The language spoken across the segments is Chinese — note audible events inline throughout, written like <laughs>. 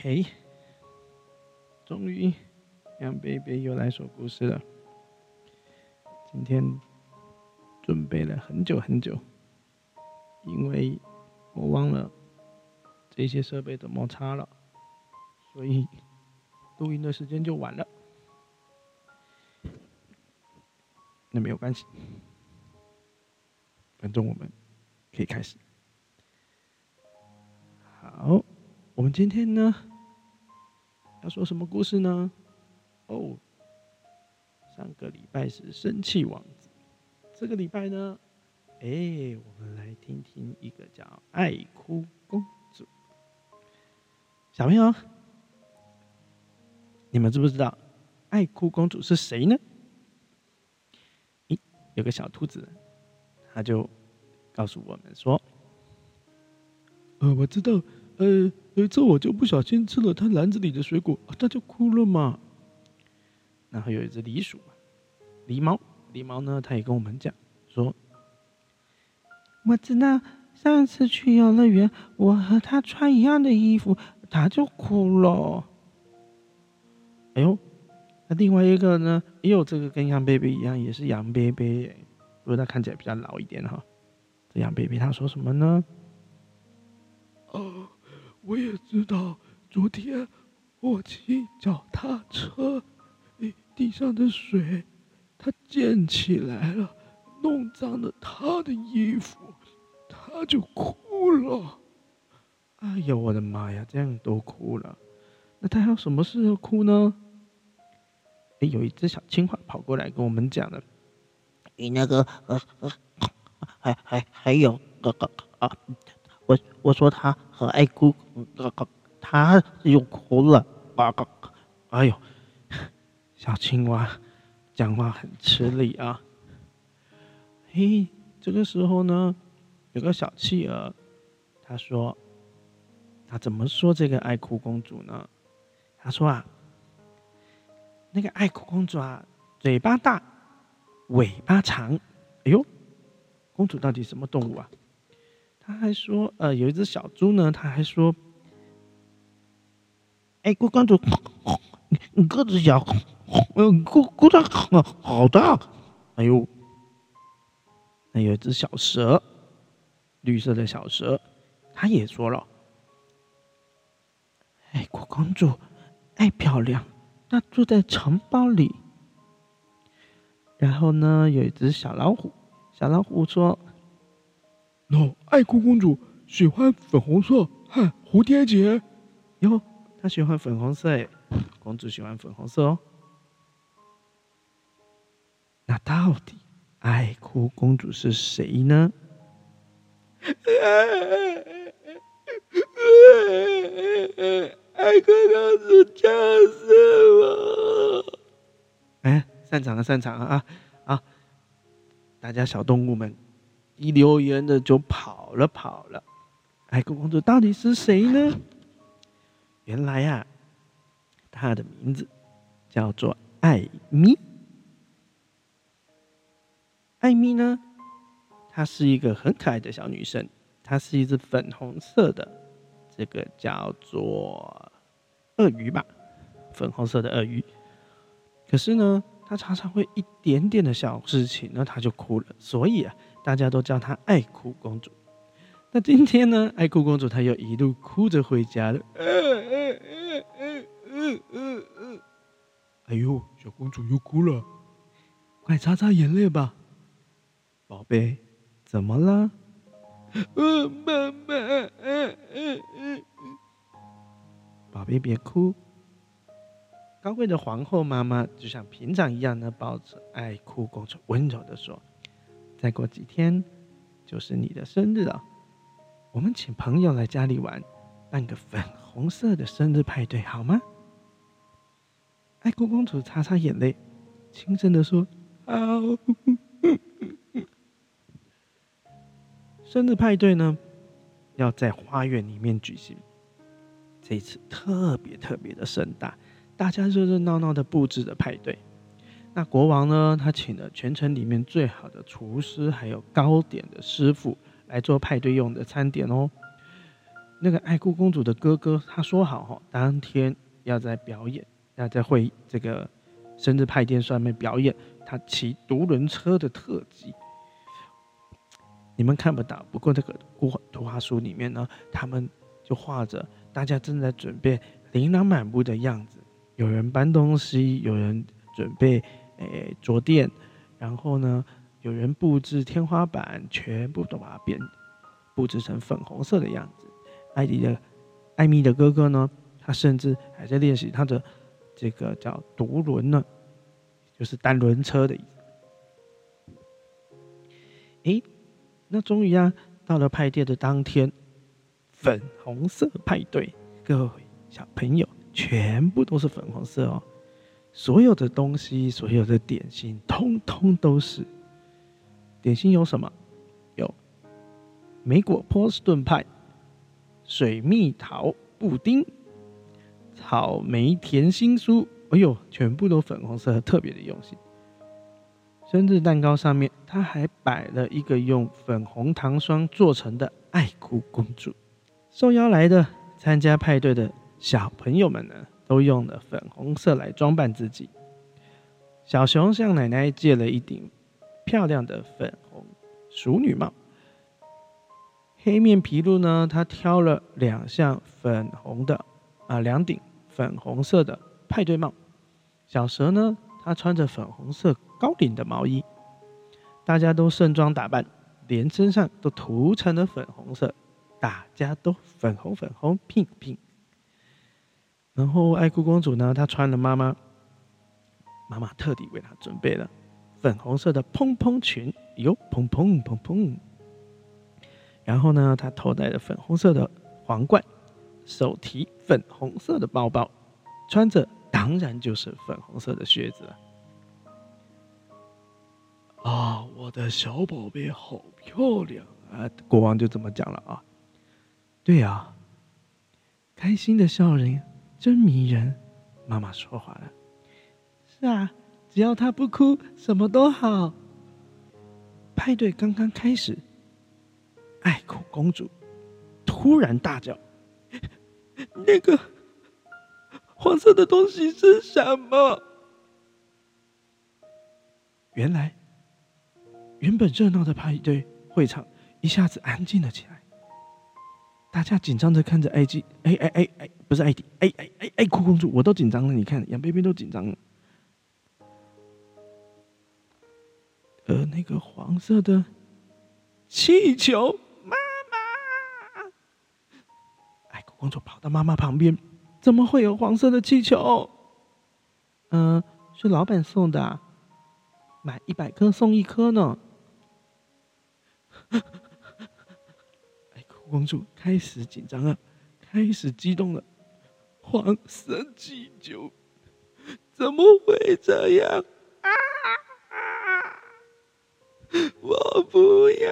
OK，终于杨贝贝又来说故事了。今天准备了很久很久，因为我忘了这些设备怎么插了，所以录音的时间就晚了。那没有关系，反正我们可以开始。好，我们今天呢要说什么故事呢？哦，上个礼拜是生气王子，这个礼拜呢，哎，我们来听听一个叫爱哭公主。小朋友，你们知不知道爱哭公主是谁呢？咦，有个小兔子，他就告诉我们说。呃，我知道，呃，有一次我就不小心吃了他篮子里的水果，他就哭了嘛。然后有一只狸鼠，狸猫，狸猫呢，他也跟我们讲说，我知道上次去游乐园，我和他穿一样的衣服，他就哭了。哎呦，那另外一个呢，也有这个跟杨贝贝一样，也是杨贝贝，不过他看起来比较老一点哈。这杨贝贝他说什么呢？哦，我也知道。昨天我骑脚踏车，地上的水它溅起来了，弄脏了他的衣服，他就哭了。哎呦，我的妈呀，这样都哭了，那他还有什么事要哭呢？哎，有一只小青蛙跑过来跟我们讲了，你那个呃呃，还还还有个个啊。我我说他很爱哭，他又哭了，啊，哎呦，<laughs> 小青蛙讲话很吃力啊。嘿，这个时候呢，有个小企鹅，他说，他怎么说这个爱哭公主呢？他说啊，那个爱哭公主啊，嘴巴大，尾巴长。哎呦，公主到底什么动物啊？他还说，呃，有一只小猪呢。他还说，哎，郭公主，你你个子小，嗯，姑姑的好大。哎呦，那有一只小蛇，绿色的小蛇，他也说了，哎，郭公主爱漂亮，那住在城堡里。然后呢，有一只小老虎，小老虎说。喏，爱哭公主喜欢粉红色和蝴蝶结哟，她喜欢粉红色，公主喜欢粉红色哦。那到底爱哭公主是谁呢？爱哭公主就是我。哎，散场了，散场了啊啊！大家小动物们。一留言的就跑了跑了，爱哭公主到底是谁呢？<laughs> 原来呀，她的名字叫做艾米。艾米呢，她是一个很可爱的小女生，她是一只粉红色的，这个叫做鳄鱼吧，粉红色的鳄鱼。可是呢，她常常会一点点的小事情，那她就哭了，所以啊。大家都叫她爱哭公主。那今天呢，爱哭公主她又一路哭着回家了。哎呦，小公主又哭了，快擦擦眼泪吧，宝贝，怎么了？妈妈，宝贝别哭。高贵的皇后妈妈就像平常一样的抱着爱哭公主，温柔的说。再过几天就是你的生日了，我们请朋友来家里玩，办个粉红色的生日派对，好吗？爱哭公主擦擦眼泪，轻声的说：“好。<laughs> ”生日派对呢，要在花园里面举行，这次特别特别的盛大，大家热热闹闹的布置着派对。那国王呢？他请了全城里面最好的厨师，还有糕点的师傅来做派对用的餐点哦。那个爱哭公主的哥哥他说好哈，当天要在表演，要在会这个生日派对上面表演他骑独轮车的特技。你们看不到，不过这个图图画书里面呢，他们就画着大家正在准备琳琅满目的样子，有人搬东西，有人准备诶桌垫，然后呢，有人布置天花板，全部都把它变布置成粉红色的样子。艾迪的艾米的哥哥呢，他甚至还在练习他的这个叫独轮呢，就是单轮车的意思。诶。那终于啊，到了派对的当天，粉红色派对，各位小朋友全部都是粉红色哦。所有的东西，所有的点心，通通都是。点心有什么？有莓果波士顿派、水蜜桃布丁、草莓甜心酥。哎呦，全部都粉红色，特别的用心。生日蛋糕上面，他还摆了一个用粉红糖霜做成的爱哭公主。受邀来的参加派对的小朋友们呢，都用了粉红色来装扮自己。小熊向奶奶借了一顶漂亮的粉红淑女帽。黑面皮鹿呢，他挑了两项粉红的啊，两顶粉红色的派对帽。小蛇呢，它穿着粉红色。高领的毛衣，大家都盛装打扮，连身上都涂成了粉红色，大家都粉红粉红，pink pink。然后爱哭公主呢，她穿了妈妈妈妈特地为她准备了粉红色的蓬蓬裙，哟，蓬蓬蓬蓬。然后呢，她头戴着粉红色的皇冠，手提粉红色的包包，穿着当然就是粉红色的靴子。啊，我的小宝贝好漂亮啊！国王就这么讲了啊。对呀，开心的笑容真迷人。妈妈说话了。是啊，只要他不哭，什么都好。派对刚刚开始，爱哭公主突然大叫：“那个黄色的东西是什么？”原来。原本热闹的派对会场一下子安静了起来，大家紧张的看着艾姬，哎哎哎哎，不是艾迪，哎哎哎哎，哭公主，我都紧张了，你看杨贝贝都紧张了。而那个黄色的气球，妈妈，哎，哭公主跑到妈妈旁边，怎么会有黄色的气球？嗯，是老板送的，买一百颗送一颗呢。爱 <laughs> 哭公主开始紧张了，开始激动了。黄色气球怎么会这样？啊！我不要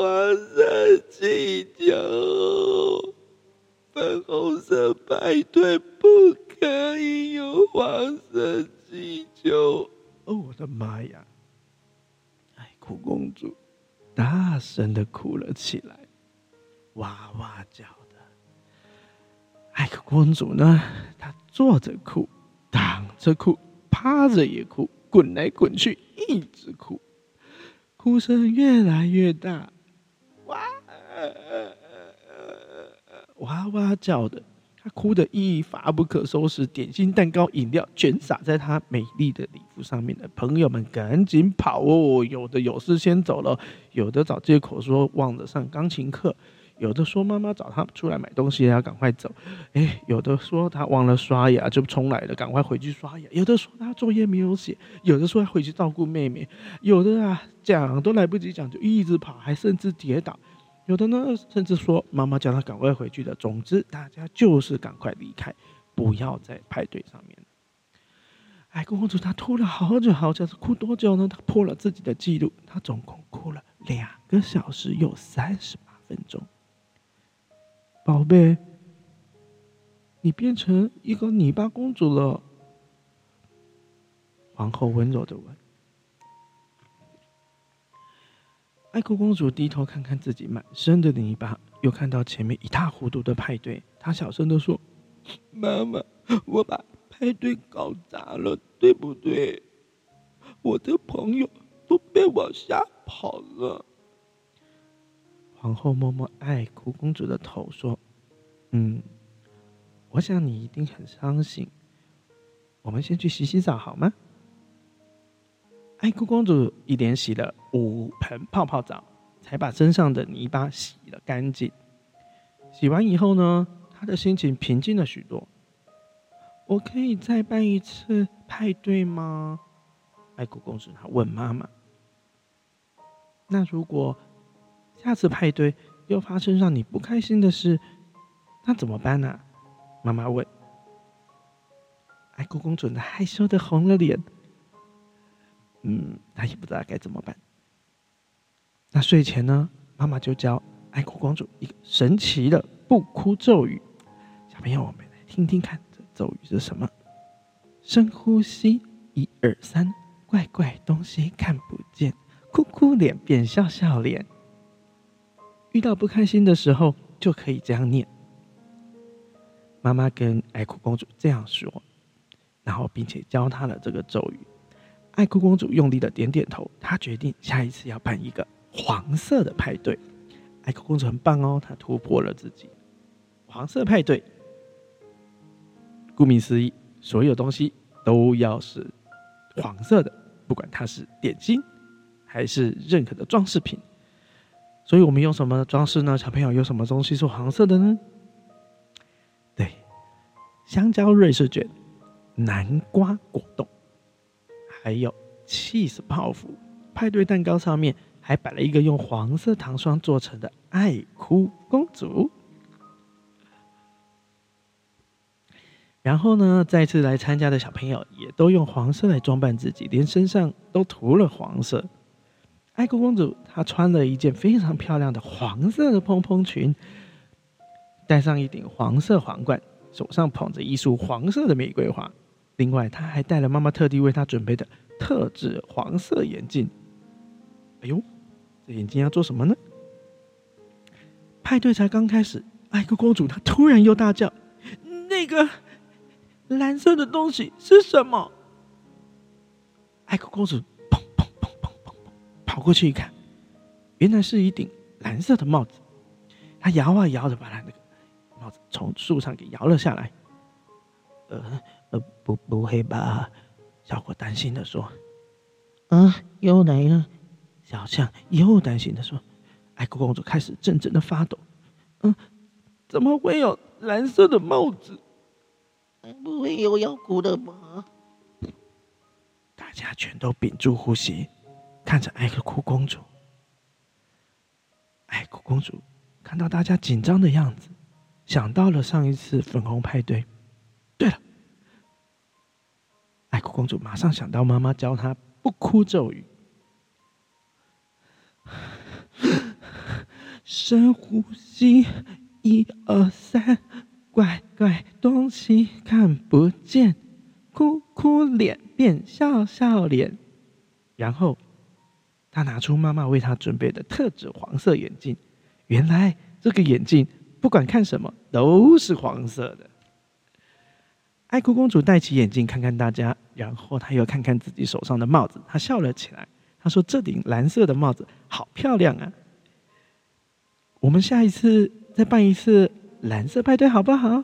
黄色气球，粉红色派对不可以有黄色气球。哦，我的妈呀！爱哭公主。大声的哭了起来，哇哇叫。艾克公主呢？她坐着哭，躺着哭，趴着也哭，滚来滚去，一直哭，哭声越来越大，哇哇哇叫的。她哭得一发不可收拾，点心、蛋糕、饮料全洒在她美丽的礼服上面的朋友们赶紧跑哦！有的有事先走了，有的找借口说忘了上钢琴课，有的说妈妈找他出来买东西要赶快走，哎，有的说他忘了刷牙就冲来了，赶快回去刷牙，有的说他作业没有写，有的说要回去照顾妹妹，有的啊讲都来不及讲就一直跑，还甚至跌倒。有的呢，甚至说妈妈叫他赶快回去的。总之，大家就是赶快离开，不要在派对上面。哎，公主她哭了好久好久，是哭多久呢？她破了自己的记录，她总共哭了两个小时又三十八。宝贝，你变成一个泥巴公主了。皇后温柔的问。爱哭公主低头看看自己满身的泥巴，又看到前面一塌糊涂的派对，她小声的说：“妈妈，我把派对搞砸了，对不对？我的朋友都被我吓跑了。”皇后摸摸爱哭公主的头说：“嗯，我想你一定很伤心。我们先去洗洗澡好吗？”爱哭公主一连洗了五盆泡泡澡，才把身上的泥巴洗了干净。洗完以后呢，她的心情平静了许多。我可以再办一次派对吗？爱哭公主她问妈妈。那如果下次派对又发生让你不开心的事，那怎么办呢？妈妈问。爱哭公主呢害羞的红了脸。嗯，她也不知道该怎么办。那睡前呢，妈妈就教爱哭公主一个神奇的不哭咒语。小朋友，我们来听听看，这咒语是什么？深呼吸，一二三，怪怪东西看不见，哭哭脸变笑笑脸。遇到不开心的时候，就可以这样念。妈妈跟爱哭公主这样说，然后并且教她了这个咒语。爱哭公主用力的点点头，她决定下一次要办一个黄色的派对。爱哭公主很棒哦，她突破了自己。黄色派对，顾名思义，所有东西都要是黄色的，不管它是点心还是任何的装饰品。所以我们用什么装饰呢？小朋友有什么东西是黄色的呢？香蕉瑞士卷、南瓜果冻。还有 cheese 泡芙，派对蛋糕上面还摆了一个用黄色糖霜做成的爱哭公主。然后呢，再次来参加的小朋友也都用黄色来装扮自己，连身上都涂了黄色。爱哭公主她穿了一件非常漂亮的黄色的蓬蓬裙，戴上一顶黄色皇冠，手上捧着一束黄色的玫瑰花。另外，他还戴了妈妈特地为他准备的特制黄色眼镜。哎呦，这眼镜要做什么呢？派对才刚开始，艾克公主她突然又大叫：“那个蓝色的东西是什么？”艾克公主砰砰砰砰砰砰跑过去一看，原来是一顶蓝色的帽子。她摇啊摇的，把它那个从树上给摇了下来。呃。呃，不，不会吧？小伙担心的说：“啊，又来了。”小象又担心的说：“爱哭公主开始阵阵的发抖。嗯，怎么会有蓝色的帽子？不会有要哭的吧？”大家全都屏住呼吸，看着爱哭公主。爱哭公主看到大家紧张的样子，想到了上一次粉红派对。对了。爱哭公主马上想到妈妈教她不哭咒语，深呼吸，一二三，怪怪东西看不见，哭哭脸变笑笑脸。然后，她拿出妈妈为她准备的特制黄色眼镜，原来这个眼镜不管看什么都是黄色的。爱哭公主戴起眼镜看看大家，然后她又看看自己手上的帽子，她笑了起来。她说：“这顶蓝色的帽子好漂亮啊！我们下一次再办一次蓝色派对好不好？”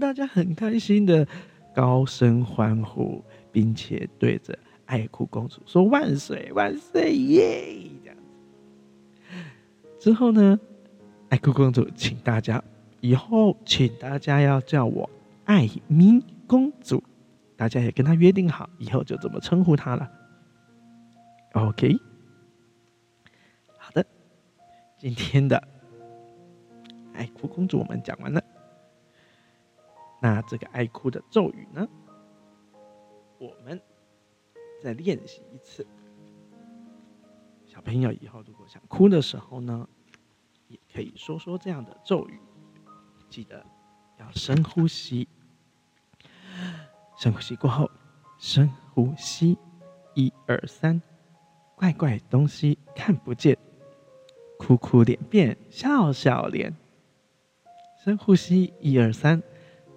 大家很开心的高声欢呼，并且对着爱哭公主说：“万岁万岁耶！”这样子。之后呢，爱哭公主请大家以后请大家要叫我。爱咪公主，大家也跟她约定好，以后就这么称呼她了。OK，好的，今天的爱哭公主我们讲完了。那这个爱哭的咒语呢，我们再练习一次。小朋友以后如果想哭的时候呢，也可以说说这样的咒语，记得要深呼吸。深呼吸过后，深呼吸，一二三，怪怪东西看不见，哭哭脸变笑笑脸。深呼吸，一二三，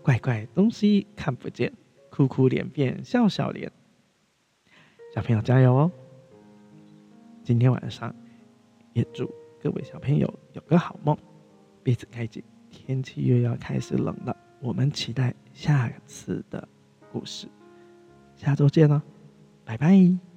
怪怪东西看不见，哭哭脸变笑笑脸。小朋友加油哦！今天晚上也祝各位小朋友有个好梦，鼻子开紧，天气又要开始冷了。我们期待下次的故事，下周见了，拜拜。